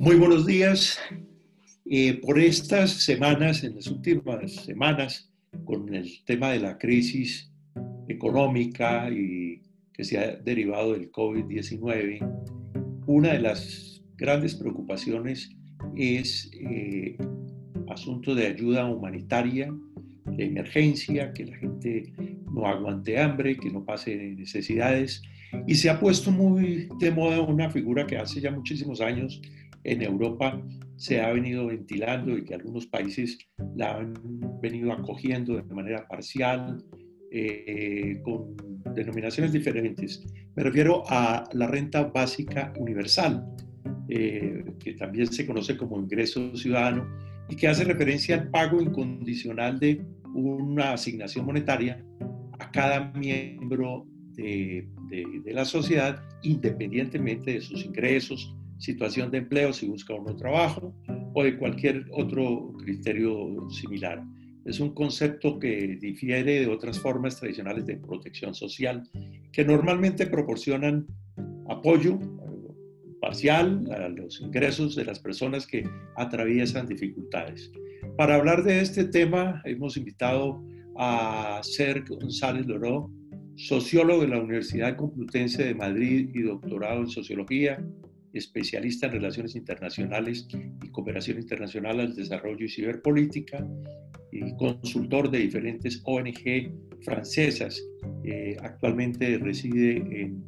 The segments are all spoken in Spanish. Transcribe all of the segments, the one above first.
Muy buenos días. Eh, por estas semanas, en las últimas semanas, con el tema de la crisis económica y que se ha derivado del COVID-19, una de las grandes preocupaciones es eh, asunto de ayuda humanitaria, de emergencia, que la gente no aguante hambre, que no pase necesidades. Y se ha puesto muy de moda una figura que hace ya muchísimos años en Europa se ha venido ventilando y que algunos países la han venido acogiendo de manera parcial, eh, con denominaciones diferentes. Me refiero a la renta básica universal, eh, que también se conoce como ingreso ciudadano y que hace referencia al pago incondicional de una asignación monetaria a cada miembro de, de la sociedad, independientemente de sus ingresos, situación de empleo si busca un trabajo o de cualquier otro criterio similar. Es un concepto que difiere de otras formas tradicionales de protección social que normalmente proporcionan apoyo parcial a los ingresos de las personas que atraviesan dificultades. Para hablar de este tema hemos invitado a Sergio González Loró, sociólogo de la Universidad Complutense de Madrid y doctorado en sociología, especialista en relaciones internacionales y cooperación internacional al desarrollo y ciberpolítica, y consultor de diferentes ONG francesas. Eh, actualmente reside en,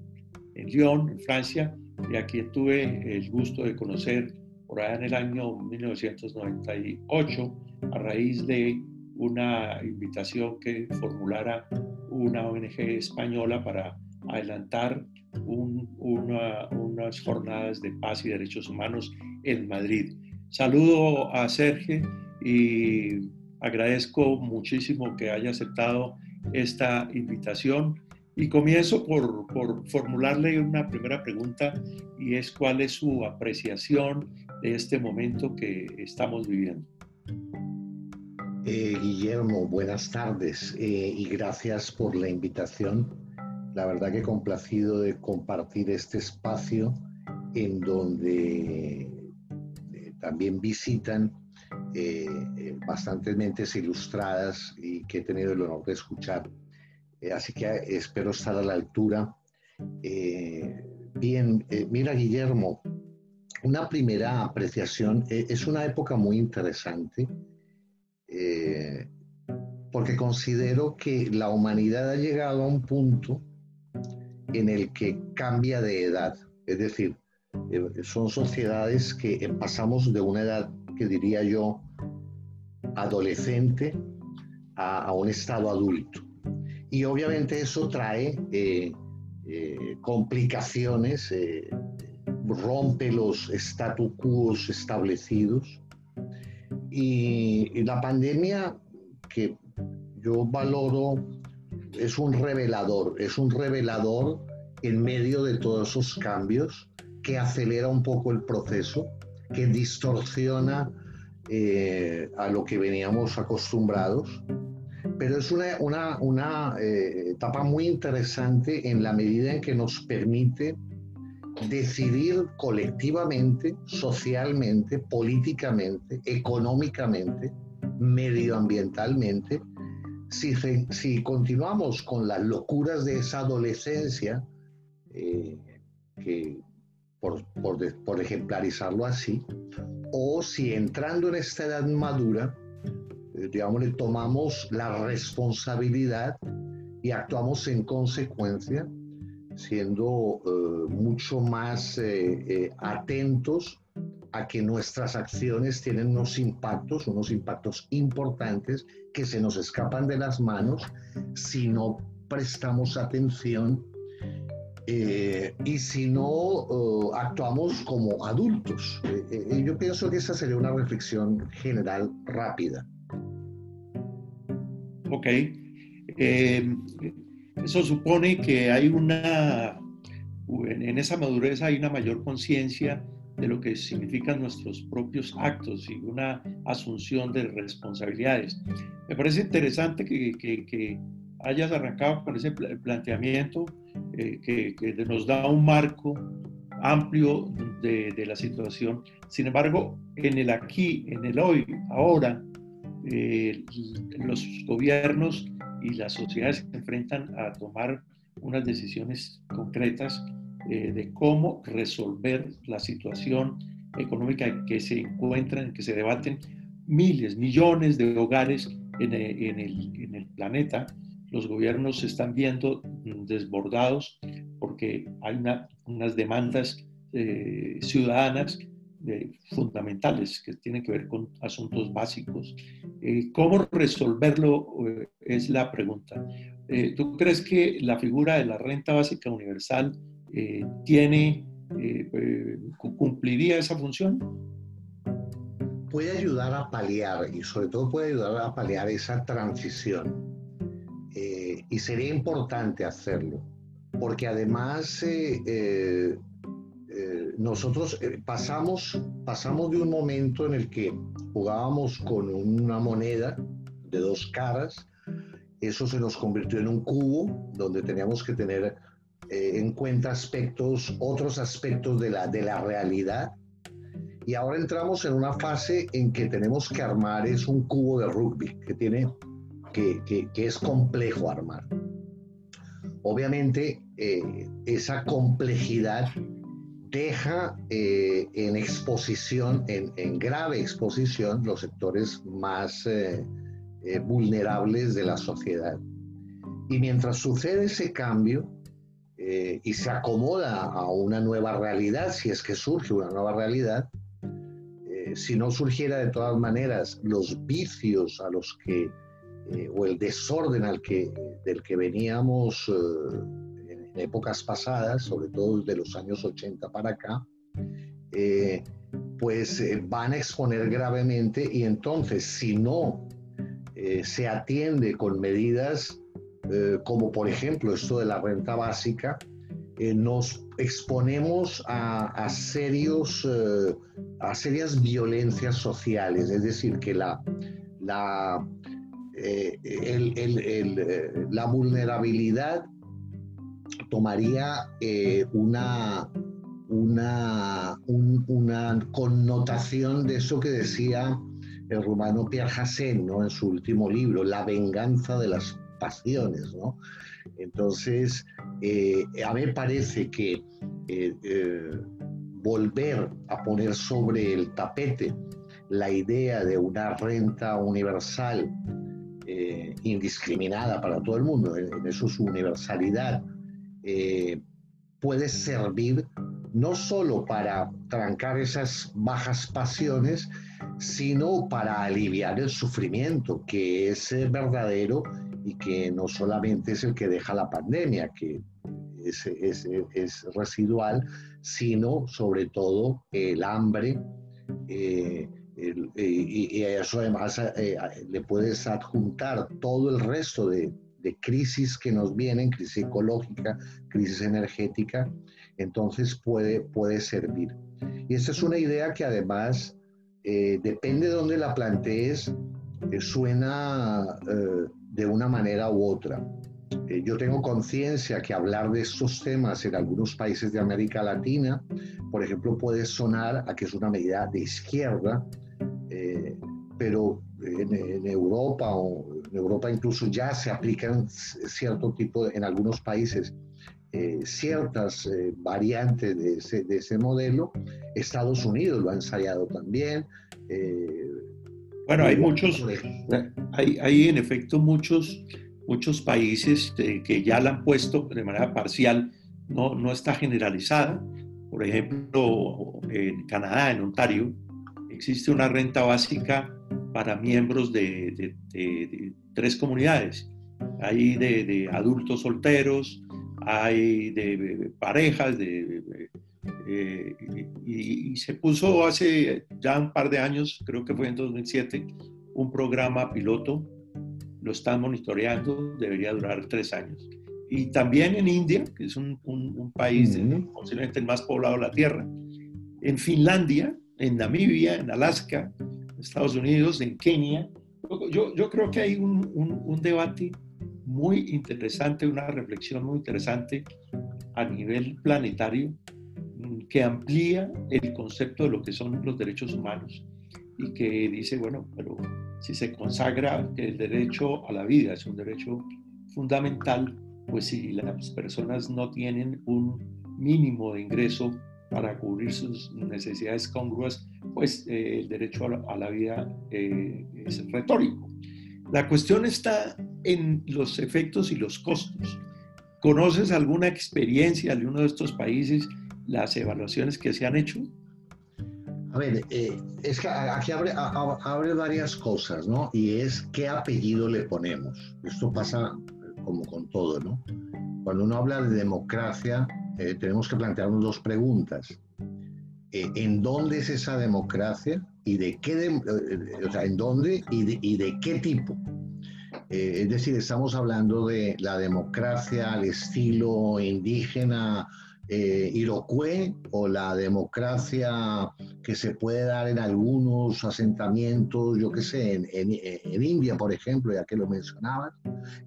en, Lyon, en Francia, y a quien tuve el gusto de conocer por allá en el año 1998 a raíz de una invitación que formulara una ONG española para adelantar unas jornadas de paz y derechos humanos en Madrid. Saludo a Sergio y agradezco muchísimo que haya aceptado esta invitación y comienzo por, por, formularle una primera pregunta y es cuál es su apreciación de este momento que estamos viviendo. Eh, Guillermo, buenas tardes eh, y gracias por la invitación la verdad que complacido de compartir este espacio en donde eh, también visitan eh, eh, bastantes mentes ilustradas y que he tenido el honor de escuchar. así que espero estar a la altura. bien, mira Guillermo, una primera apreciación, es una época muy interesante porque considero que la humanidad ha llegado a un punto en el que cambia de edad. Es decir, eh, son sociedades que pasamos de una edad que diría yo adolescente a, un estado adulto. Y obviamente eso trae eh, eh, complicaciones, rompe los statu quo establecidos. y la pandemia que yo valoro es un revelador, es un revelador en medio de todos esos cambios que acelera un poco el proceso, que distorsiona eh, a lo que veníamos acostumbrados. Pero es una, una, eh, etapa muy interesante en la medida en que nos permite decidir colectivamente, socialmente, políticamente, económicamente, medioambientalmente, si, continuamos con las locuras de esa adolescencia, eh, que por, ejemplarizarlo así, o si entrando en esta edad madura, eh, digamos, tomamos la responsabilidad y actuamos en consecuencia, siendo eh, mucho más atentos a que nuestras acciones tienen unos impactos, unos impactos importantes que se nos escapan de las manos si no prestamos atención eh, y si no eh, actuamos como adultos. Eh, yo pienso que esa sería una reflexión general rápida. Ok. eso supone que hay una, en esa madurez hay una mayor conciencia de lo que significan nuestros propios actos y una asunción de responsabilidades. Me parece interesante que, que, hayas arrancado con ese planteamiento eh, que, que, nos da un marco amplio de, la situación. Sin embargo, en el aquí, en el hoy, ahora, eh, los gobiernos y las sociedades se enfrentan a tomar unas decisiones concretas eh, de cómo resolver la situación económica en que se encuentran, en que se debaten miles, millones de hogares en, eh, en, el, en el planeta. Los gobiernos se están viendo desbordados porque hay una, unas demandas eh, ciudadanas fundamentales que tienen que ver con asuntos básicos. Eh, ¿Cómo resolverlo? Eh, es la pregunta. Eh, ¿Tú crees que la figura de la renta básica universal tiene, cumpliría esa función? Puede ayudar a paliar y sobre todo puede ayudar a paliar esa transición. y sería importante hacerlo, porque además eh, nosotros eh, pasamos, pasamos de un momento en el que jugábamos con una moneda de dos caras, eso se nos convirtió en un cubo donde teníamos que tener eh, en cuenta aspectos, otros aspectos de la, de la realidad. Y ahora entramos en una fase en que tenemos que armar, es un cubo de rugby, que, tiene, que, que, es complejo armar. Obviamente, esa complejidad deja eh, en exposición, en, grave exposición, los sectores más eh, eh, vulnerables de la sociedad. Y mientras sucede ese cambio y se acomoda a una nueva realidad, si es que surge una nueva realidad, si no surgiera de todas maneras los vicios a los que, o el desorden al que, del que veníamos en épocas pasadas, sobre todo de los años 80 para acá, eh, pues eh, van a exponer gravemente y entonces si no eh, se atiende con medidas como por ejemplo esto de la renta básica, nos exponemos a, serios, a serias violencias sociales, es decir, que la, la, la vulnerabilidad tomaría eh, una, una, una connotación de eso que decía el rumano Pierre Hassan ¿no? en su último libro, La venganza de las pasiones. ¿no? Entonces, eh, a mí parece que eh, volver a poner sobre el tapete la idea de una renta universal indiscriminada para todo el mundo, en eso su universalidad, eh, puede servir no solo para trancar esas bajas pasiones, sino para aliviar el sufrimiento, que es eh, verdadero y que no solamente es el que deja la pandemia, que es, es, residual, sino sobre todo el hambre. Eh, y, a eso además le puedes adjuntar todo el resto de, de crisis que nos vienen, crisis ecológica, crisis energética, entonces puede, puede servir. Y esta es una idea que además, eh, depende de dónde la plantees, eh, suena eh, de una manera u otra. yo tengo conciencia que hablar de estos temas en algunos países de América Latina, por ejemplo, puede sonar a que es una medida de izquierda, pero en, Europa o en Europa incluso ya se aplican cierto tipo, en algunos países, eh, ciertas eh, variantes de ese, de ese, modelo. Estados Unidos lo ha ensayado también. Eh, bueno, hay muchos, hay, hay, en efecto muchos, muchos países que ya la han puesto de manera parcial, no, no está generalizada. Por ejemplo, en Canadá, en Ontario, existe una renta básica para miembros de, tres comunidades. Hay de, adultos solteros, hay de, parejas, de, eh, y, se puso hace ya un par de años, creo que fue en 2007, un programa piloto, lo están monitoreando, debería durar tres años. Y también en India, que es un, país posiblemente el más poblado de la Tierra, en Finlandia, en Namibia, en Alaska, Estados Unidos, en Kenia. Yo, yo creo que hay un, un, debate muy interesante, una reflexión muy interesante a nivel planetario que amplía el concepto de lo que son los derechos humanos y que dice, bueno, pero si se consagra que el derecho a la vida es un derecho fundamental, pues si las personas no tienen un mínimo de ingreso para cubrir sus necesidades congruas, pues eh, el derecho a la, vida eh, es retórico. La cuestión está en los efectos y los costos. ¿Conoces alguna experiencia de uno de estos países, las evaluaciones que se han hecho? A ver, eh, es que aquí abre, abre, varias cosas, ¿no? Y es qué apellido le ponemos. Esto pasa como con todo, ¿no? Cuando uno habla de democracia, eh, tenemos que plantearnos dos preguntas. Eh, ¿En dónde es esa democracia? ¿Y de qué, o sea, en dónde y de, y de qué tipo? es decir, estamos hablando de la democracia al estilo indígena eh, Iroquois o la democracia que se puede dar en algunos asentamientos, yo qué sé, en, India, por ejemplo, ya que lo mencionabas.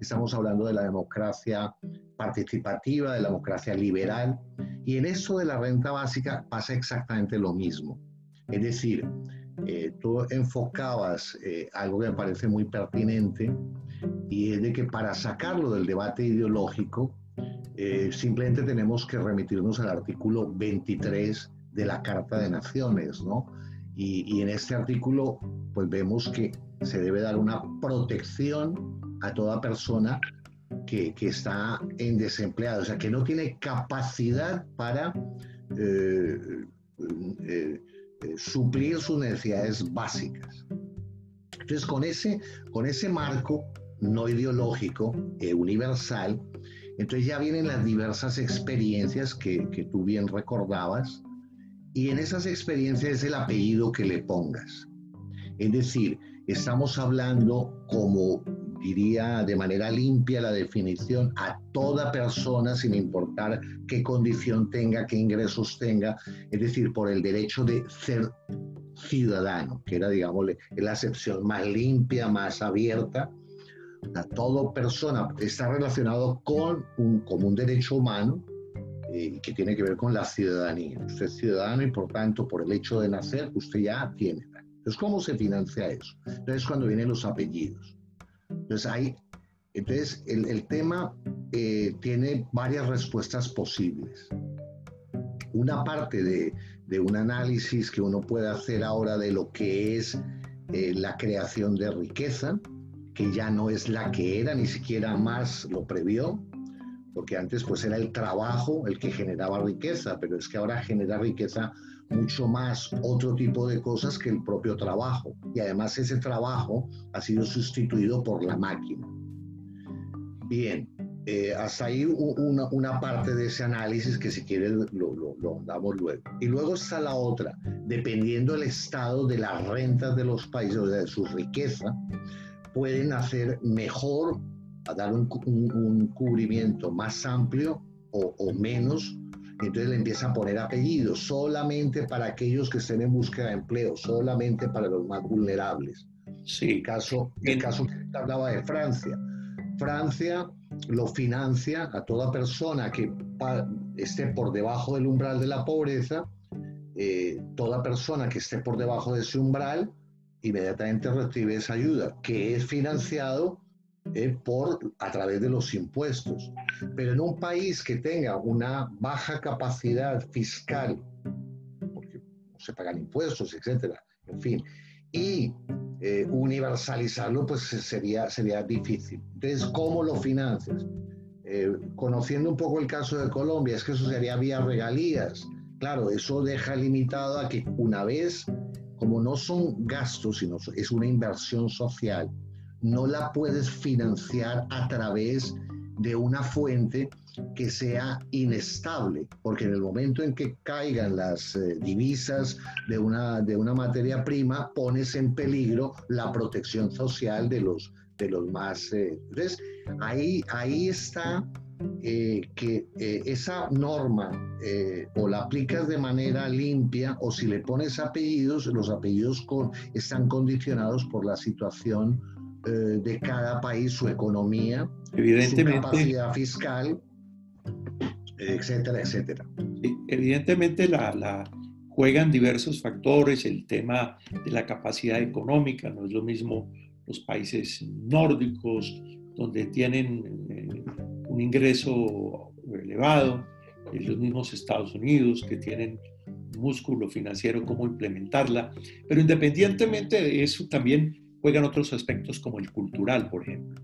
Estamos hablando de la democracia participativa, de la democracia liberal. Y en eso de la renta básica pasa exactamente lo mismo. Es decir, eh, tú enfocabas eh, algo que me parece muy pertinente y es de que para sacarlo del debate ideológico, eh, simplemente tenemos que remitirnos al artículo 23 de la Carta de Naciones, ¿no? Y, en este artículo, pues vemos que se debe dar una protección a toda persona que, está en desempleado, o sea, que no tiene capacidad para eh, eh, suplir sus necesidades básicas. Entonces, con ese, con ese marco no ideológico, universal, entonces ya vienen las diversas experiencias que, tú bien recordabas y en esas experiencias es el apellido que le pongas. Es decir, estamos hablando como diría de manera limpia la definición a toda persona sin importar qué condición tenga, qué ingresos tenga, es decir, por el derecho de ser ciudadano, que era, digamos, la acepción más limpia, más abierta, todo persona está relacionado con un, como un derecho humano eh, que tiene que ver con la ciudadanía. Usted es ciudadano y por tanto, por el hecho de nacer, usted ya tiene. Entonces, ¿cómo se financia eso? Entonces, cuando vienen los apellidos. Entonces, hay, entonces el, el tema eh, tiene varias respuestas posibles. Una parte de, de, un análisis que uno puede hacer ahora de lo que es eh, la creación de riqueza, que ya no es la que era, ni siquiera más lo previó, porque antes pues era el trabajo el que generaba riqueza, pero es que ahora genera riqueza mucho más otro tipo de cosas que el propio trabajo. Y además ese trabajo ha sido sustituido por la máquina. Bien, eh, hasta ahí una, una, parte de ese análisis que si quieres lo, lo, lo, damos luego. Y luego está la otra, dependiendo del estado de las rentas de los países, o de su riqueza, pueden hacer mejor, a dar un, cubrimiento más amplio o, menos. Entonces le empieza a poner apellidos solamente para aquellos que estén en búsqueda de empleo, solamente para los más vulnerables. Sí. El caso, el caso que hablaba de Francia. Francia lo financia a toda persona que esté por debajo del umbral de la pobreza, eh, toda persona que esté por debajo de ese umbral inmediatamente recibe esa ayuda, que es financiado eh, por, a través de los impuestos. Pero en un país que tenga una baja capacidad fiscal, porque no se pagan impuestos, etcétera, en fin, y eh, universalizarlo, pues sería, sería difícil. Entonces, ¿cómo lo financias? Eh, conociendo un poco el caso de Colombia, es que eso sería vía regalías. Claro, eso deja limitado a que una vez como no son gastos, sino es una inversión social, no la puedes financiar a través de una fuente que sea inestable, porque en el momento en que caigan las eh, divisas de una, de una materia prima, pones en peligro la protección social de los, de los más... Eh, entonces, ahí, ahí está eh, que eh, esa norma eh, o la aplicas de manera limpia o si le pones apellidos, los apellidos con, están condicionados por la situación de cada país, su economía, Evidentemente, su capacidad fiscal, etcétera, etcétera. evidentemente la, juegan diversos factores, el tema de la capacidad económica, no es lo mismo los países nórdicos, donde tienen eh, un ingreso elevado, los mismos Estados Unidos, que tienen músculo financiero, cómo implementarla, pero independientemente de eso también juegan otros aspectos como el cultural, por ejemplo.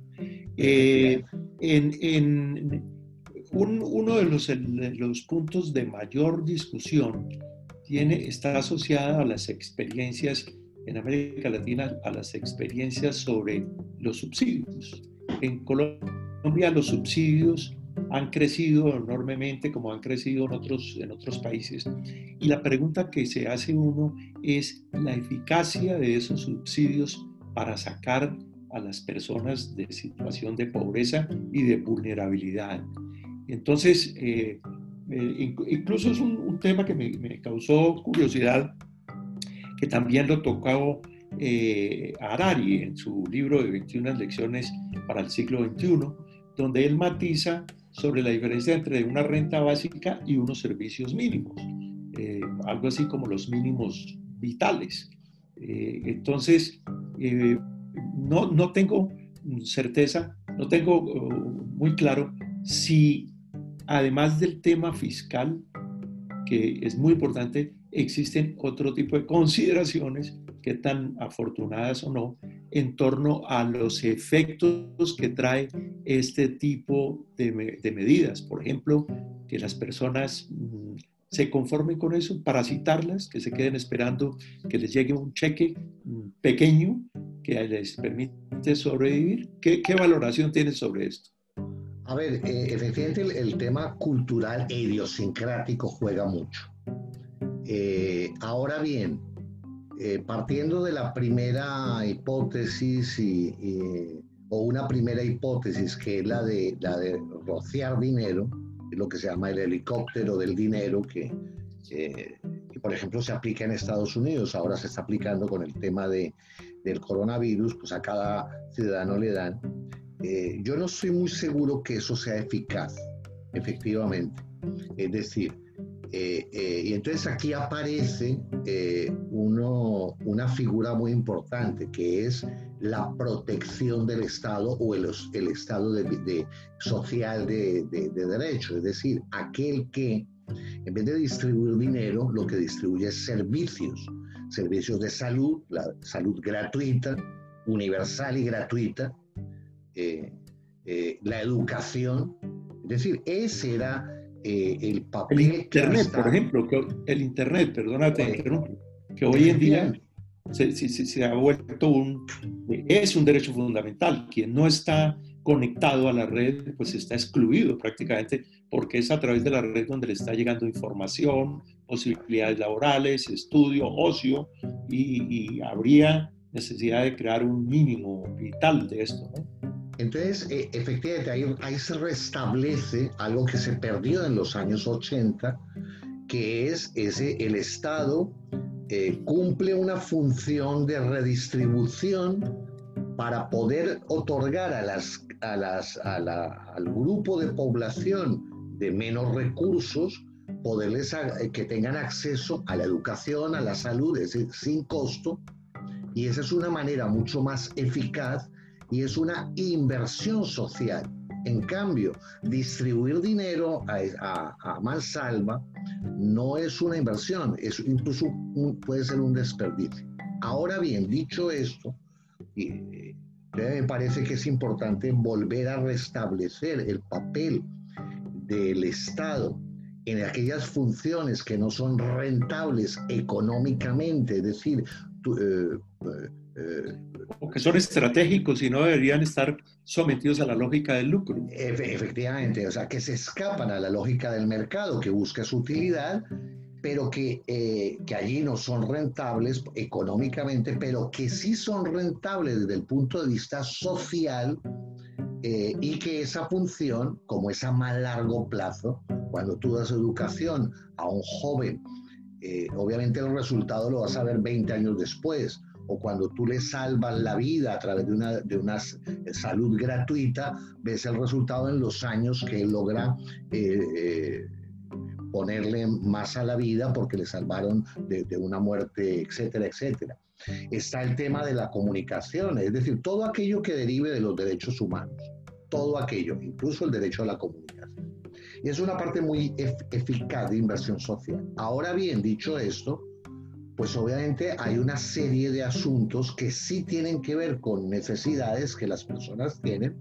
Eh, en, uno de los, los, puntos de mayor discusión tiene, está asociado a las experiencias en América Latina, a las experiencias sobre los subsidios. En Colombia los subsidios han crecido enormemente como han crecido en otros, en otros países. Y la pregunta que se hace uno es la eficacia de esos subsidios para sacar a las personas de situación de pobreza y de vulnerabilidad. Entonces, eh, eh, incluso es un, tema que me, causó curiosidad, que también lo tocó eh, Harari en su libro de 21 lecciones para el siglo XXI, donde él matiza sobre la diferencia entre una renta básica y unos servicios mínimos, eh, algo así como los mínimos vitales. entonces, no, no tengo certeza, no tengo muy claro si además del tema fiscal, que es muy importante, existen otro tipo de consideraciones, que tan afortunadas o no, en torno a los efectos que trae este tipo de, de medidas. Por ejemplo, que las personas mm, se conformen con eso, parasitarlas, que se queden esperando que les llegue un cheque mm, pequeño que les permite sobrevivir. ¿Qué, qué valoración tienes sobre esto? A ver, eh, efectivamente el, tema cultural e idiosincrático juega mucho. Eh, ahora bien, eh, partiendo de la primera hipótesis o una primera hipótesis que es la de, la de rociar dinero, lo que se llama el helicóptero del dinero, que, por ejemplo se aplica en Estados Unidos, ahora se está aplicando con el tema de, del coronavirus, pues a cada ciudadano le dan eh, yo no estoy muy seguro que eso sea eficaz, efectivamente. Es decir, eh, eh, y entonces aquí aparece uno, una figura muy importante que es la protección del Estado o el, el Estado de, social de, de, derecho, es decir, aquel que en vez de distribuir dinero, lo que distribuye es servicios, servicios de salud, la salud gratuita, universal y gratuita, eh, eh, la educación. Es decir, ese era eh, el papel. El Internet, por ejemplo, que, el Internet, perdónate, que hoy en día se, se, ha vuelto un. es un derecho fundamental. Quien no está conectado a la red, pues está excluido prácticamente, porque es a través de la red donde le está llegando información, posibilidades laborales, estudio, ocio, y, y habría necesidad de crear un mínimo vital de esto. ¿no? Entonces, eh, efectivamente, ahí, se restablece algo que se perdió en los años 80, que es ese, el Estado eh, cumple una función de redistribución para poder otorgar a las, a las, al grupo de población de menos recursos, poderles eh, que tengan acceso a la educación, a la salud, es decir, sin costo. Y esa es una manera mucho más eficaz y es una inversión social. En cambio, distribuir dinero a, a, mansalva no es una inversión, es incluso puede ser un desperdicio. Ahora bien, dicho esto, eh, me parece que es importante volver a restablecer el papel del Estado en aquellas funciones que no son rentables económicamente, es decir, eh, eh, que son estratégicos y no deberían estar sometidos a la lógica del lucro. Efectivamente, o sea, que se escapan a la lógica del mercado, que busca su utilidad, pero que, eh, que allí no son rentables económicamente, pero que sí son rentables desde el punto de vista social eh, y que esa función, como es más largo plazo, cuando tú das educación a un joven, eh, obviamente el resultado lo vas a ver 20 años después, o cuando tú le salvas la vida a través de una, de una salud gratuita, ves el resultado en los años que logra eh, eh, ponerle más a la vida porque le salvaron de, de una muerte, etcétera, etcétera. Está el tema de la comunicación, es decir, todo aquello que derive de los derechos humanos, todo aquello, incluso el derecho a la comunicación. Y es una parte muy eficaz de inversión social. Ahora bien, dicho esto, pues obviamente hay una serie de asuntos que sí tienen que ver con necesidades que las personas tienen,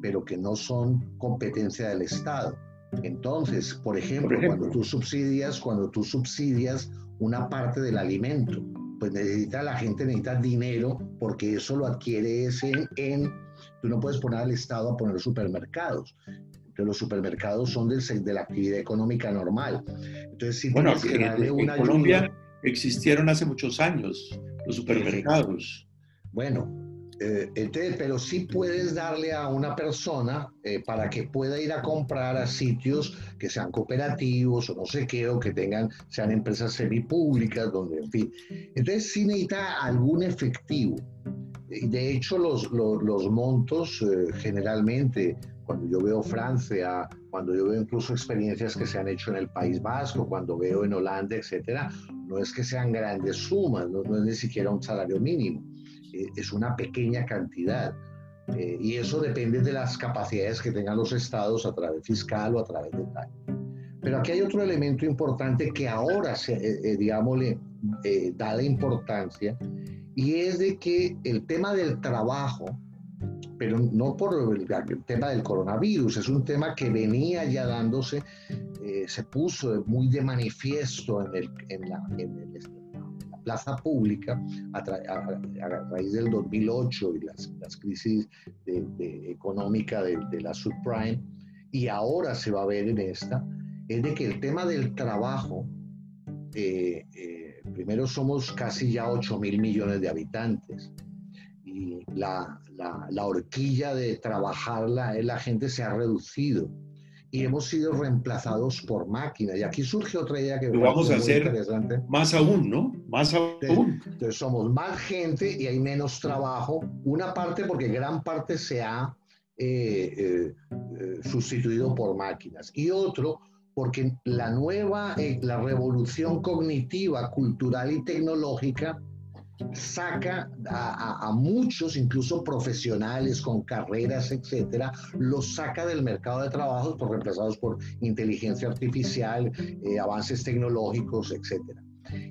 pero que no son competencia del Estado. Entonces, por ejemplo, cuando tú subsidias, cuando tú subsidias una parte del alimento, pues necesita la gente necesita dinero porque eso lo adquiere en, en tú no puedes poner al Estado a poner supermercados. Entonces los supermercados son del, de la actividad económica normal. Entonces si bueno, tienes que darle una Colombia existieron hace muchos años los supermercados. Bueno, eh, entonces, pero sí puedes darle a una persona eh, para que pueda ir a comprar a sitios que sean cooperativos o no sé qué, o que tengan, sean empresas semipúblicas, donde, en fin. Entonces sí necesita algún efectivo. De hecho, los, los, los montos eh, generalmente, cuando yo veo Francia, cuando yo veo incluso experiencias que se han hecho en el País Vasco, cuando veo en Holanda, etcétera, no es que sean grandes sumas, no, es ni siquiera un salario mínimo, eh, es una pequeña cantidad. Eh, y eso depende de las capacidades que tengan los estados a través fiscal o a través de tal. Pero aquí hay otro elemento importante que ahora, se, eh, digamos, le da la importancia, y es de que el tema del trabajo, pero no por el, tema del coronavirus, es un tema que venía ya dándose, eh, se puso muy de manifiesto en, el, en, la, en, la, plaza pública a, raíz del 2008 y las, las crisis de, económica de, de, la subprime, y ahora se va a ver en esta, es de que el tema del trabajo, eh, eh, primero somos casi ya 8 mil millones de habitantes, y la, la, horquilla de trabajarla, la gente se ha reducido y hemos sido reemplazados por máquinas. Y aquí surge otra idea que Lo vamos a hacer más aún, ¿no? Más aún. Entonces, somos más gente y hay menos trabajo. Una parte porque gran parte se ha eh, eh, eh, sustituido por máquinas. Y otro porque la nueva, la revolución cognitiva, cultural y tecnológica saca a, muchos, incluso profesionales con carreras, etcétera, los saca del mercado de trabajo por reemplazados por inteligencia artificial, eh, avances tecnológicos, etcétera.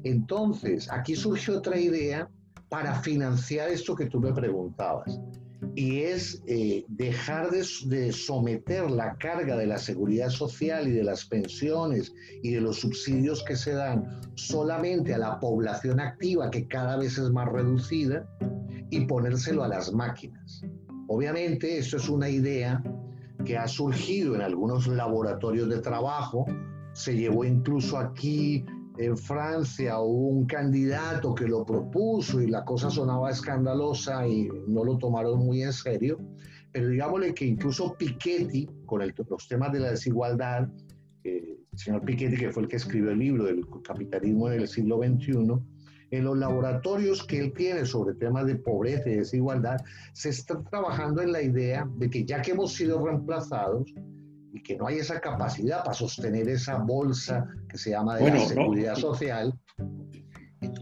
Entonces, aquí surge otra idea para financiar esto que tú me preguntabas y es eh, dejar de, someter la carga de la seguridad social y de las pensiones y de los subsidios que se dan solamente a la población activa, que cada vez es más reducida, y ponérselo a las máquinas. Obviamente, esto es una idea que ha surgido en algunos laboratorios de trabajo, se llevó incluso aquí en Francia hubo un candidato que lo propuso y la cosa sonaba escandalosa y no lo tomaron muy en serio, pero digámosle que incluso Piketty, con los temas de la desigualdad, el señor Piketty, que fue el que escribió el libro del capitalismo en el siglo XXI, en los laboratorios que él tiene sobre temas de pobreza y desigualdad, se está trabajando en la idea de que ya que hemos sido reemplazados, y que no hay esa capacidad para sostener esa bolsa que se llama de la seguridad social,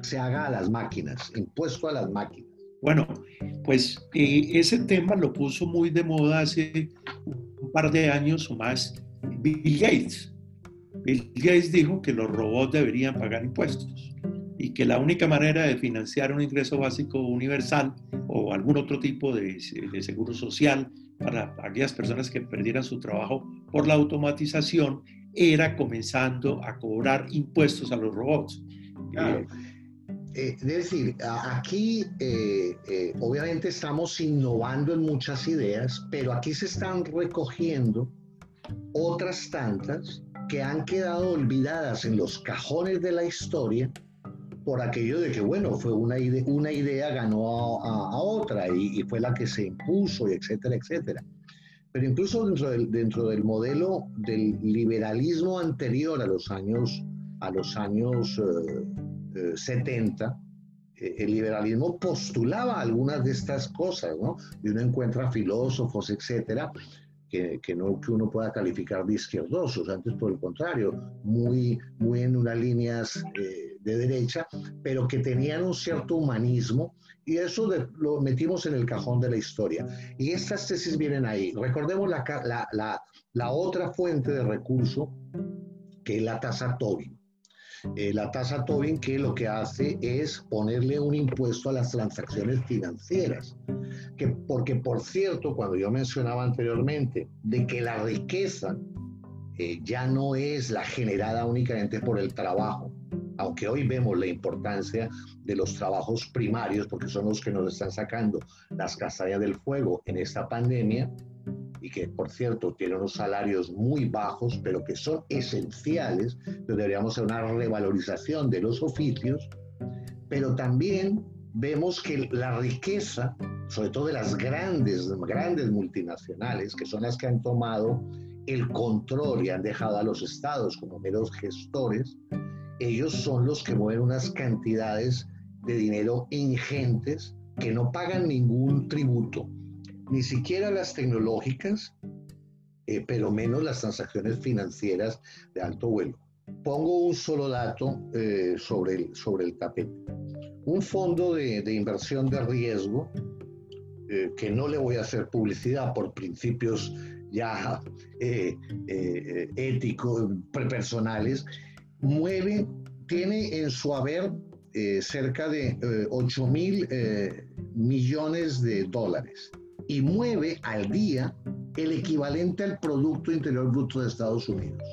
se haga a las máquinas, impuesto a las máquinas. Bueno, pues eh, ese tema lo puso muy de moda hace un par de años o más Bill Gates. Bill Gates dijo que los robots deberían pagar impuestos y que la única manera de financiar un ingreso básico universal o algún otro tipo de, de seguro social para aquellas personas que perdieran su trabajo por la automatización era comenzando a cobrar impuestos a los robots. Eh, eh, es decir, aquí eh, obviamente estamos innovando en muchas ideas, pero aquí se están recogiendo otras tantas que han quedado olvidadas en los cajones de la historia por aquello de que, bueno, fue una, idea, una idea ganó a, otra y, fue la que se impuso, y etcétera, etcétera. Pero incluso dentro del, dentro del modelo del liberalismo anterior a los años, a los años 70, eh, eh, eh, el liberalismo postulaba algunas de estas cosas, ¿no? Y uno encuentra filósofos, etcétera, que, que, no que uno pueda calificar de izquierdosos, antes por el contrario, muy, muy en unas líneas eh, de derecha, pero que tenían un cierto humanismo y eso lo metimos en el cajón de la historia. Y estas tesis vienen ahí. Recordemos la, la, la, la otra fuente de recurso, que es la tasa Tobin. Eh, la tasa Tobin que lo que hace es ponerle un impuesto a las transacciones financieras. Que, porque, por cierto, cuando yo mencionaba anteriormente de que la riqueza eh, ya no es la generada únicamente por el trabajo, aunque hoy vemos la importancia de los trabajos primarios, porque son los que nos están sacando las castañas del fuego en esta pandemia, y que por cierto tienen unos salarios muy bajos, pero que son esenciales, deberíamos hacer una revalorización de los oficios, pero también vemos que la riqueza, sobre todo de las grandes, grandes multinacionales, que son las que han tomado el control y han dejado a los estados como meros gestores, ellos son los que mueven unas cantidades de dinero ingentes que no pagan ningún tributo ni siquiera las tecnológicas, eh, pero menos las transacciones financieras de alto vuelo. Pongo un solo dato eh, sobre, el, sobre el tapete. Un fondo de, inversión de riesgo, eh, que no le voy a hacer publicidad por principios ya éticos, personales, mueve, tiene en su haber cerca de 8 mil millones de dólares y mueve al día el equivalente al Producto Interior Bruto de Estados Unidos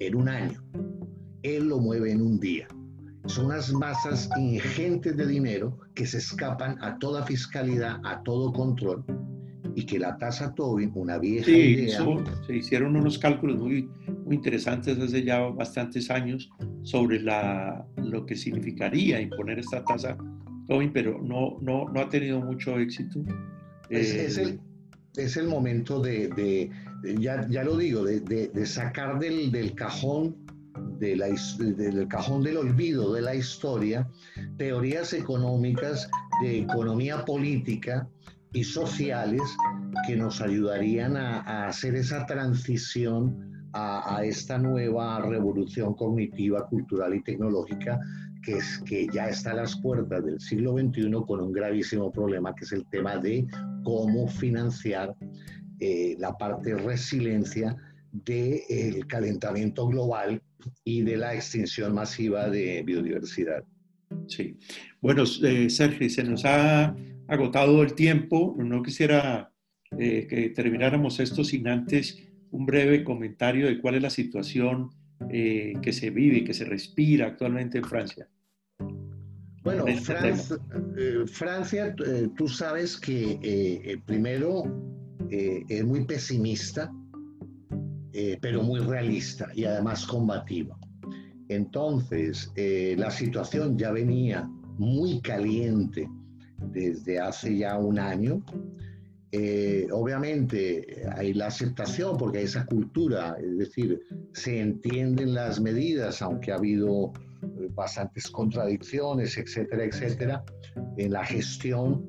en un año. Él lo mueve en un día. Son unas masas ingentes de dinero que se escapan a toda fiscalidad, a todo control, y que la tasa Tobin, una vieja sí, idea... se hicieron unos cálculos muy, muy interesantes hace ya bastantes años sobre la, lo que significaría imponer esta tasa Tobin, pero no, no, no ha tenido mucho éxito. Es, el, es el momento de, ya, ya, lo digo, de, sacar del, del cajón de la, del cajón del olvido de la historia teorías económicas de economía política y sociales que nos ayudarían a, hacer esa transición a, esta nueva revolución cognitiva, cultural y tecnológica que, es, que ya está a las puertas del siglo XXI con un gravísimo problema que es el tema de cómo financiar eh, la parte de resiliencia del calentamiento global y de la extinción masiva de biodiversidad. Sí. Bueno, eh, Sergio, se nos ha agotado el tiempo. No quisiera eh, que termináramos esto sin antes un breve comentario de cuál es la situación que se vive y que se respira actualmente en Francia. Bueno, eh, Francia, eh, tú sabes que eh, primero es muy pesimista, pero muy realista y además combativa. Entonces, la situación ya venía muy caliente desde hace ya un año. Obviamente hay la aceptación porque hay esa cultura, es decir, se entienden las medidas, aunque ha habido bastantes contradicciones, etcétera, etcétera, en la gestión,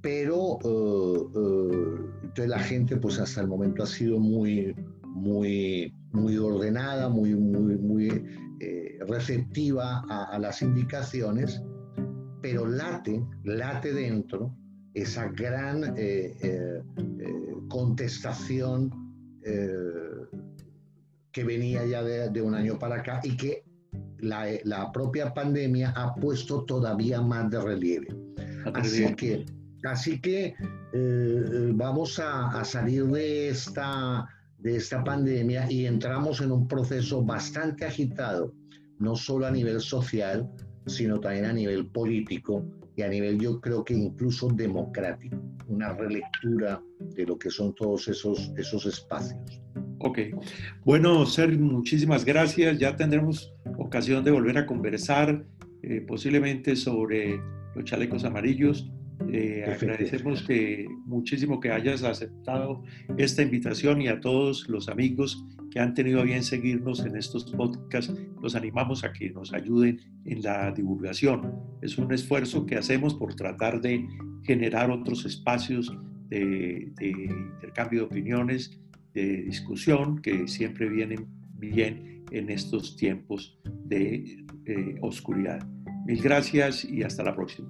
pero eh, eh, la gente pues hasta el momento ha sido muy, muy, muy ordenada, muy, muy, muy eh, receptiva a, las indicaciones, pero late, late dentro esa gran contestación que venía ya de, de, un año para acá y que la, propia pandemia ha puesto todavía más de relieve. Así que, así que eh, vamos a, salir de esta, de esta pandemia y entramos en un proceso bastante agitado, no solo a nivel social, sino también a nivel político y a nivel yo creo que incluso democrático, una relectura de lo que son todos esos, esos espacios. Ok. Bueno, Sergio, muchísimas gracias. Ya tendremos ocasión de volver a conversar eh, posiblemente sobre los chalecos amarillos. Eh, agradecemos que muchísimo que hayas aceptado esta invitación y a todos los amigos que han tenido a bien seguirnos en estos podcasts, los animamos a que nos ayuden en la divulgación. Es un esfuerzo que hacemos por tratar de generar otros espacios de, intercambio de opiniones, de discusión, que siempre vienen bien en estos tiempos de eh, oscuridad. Mil gracias y hasta la próxima.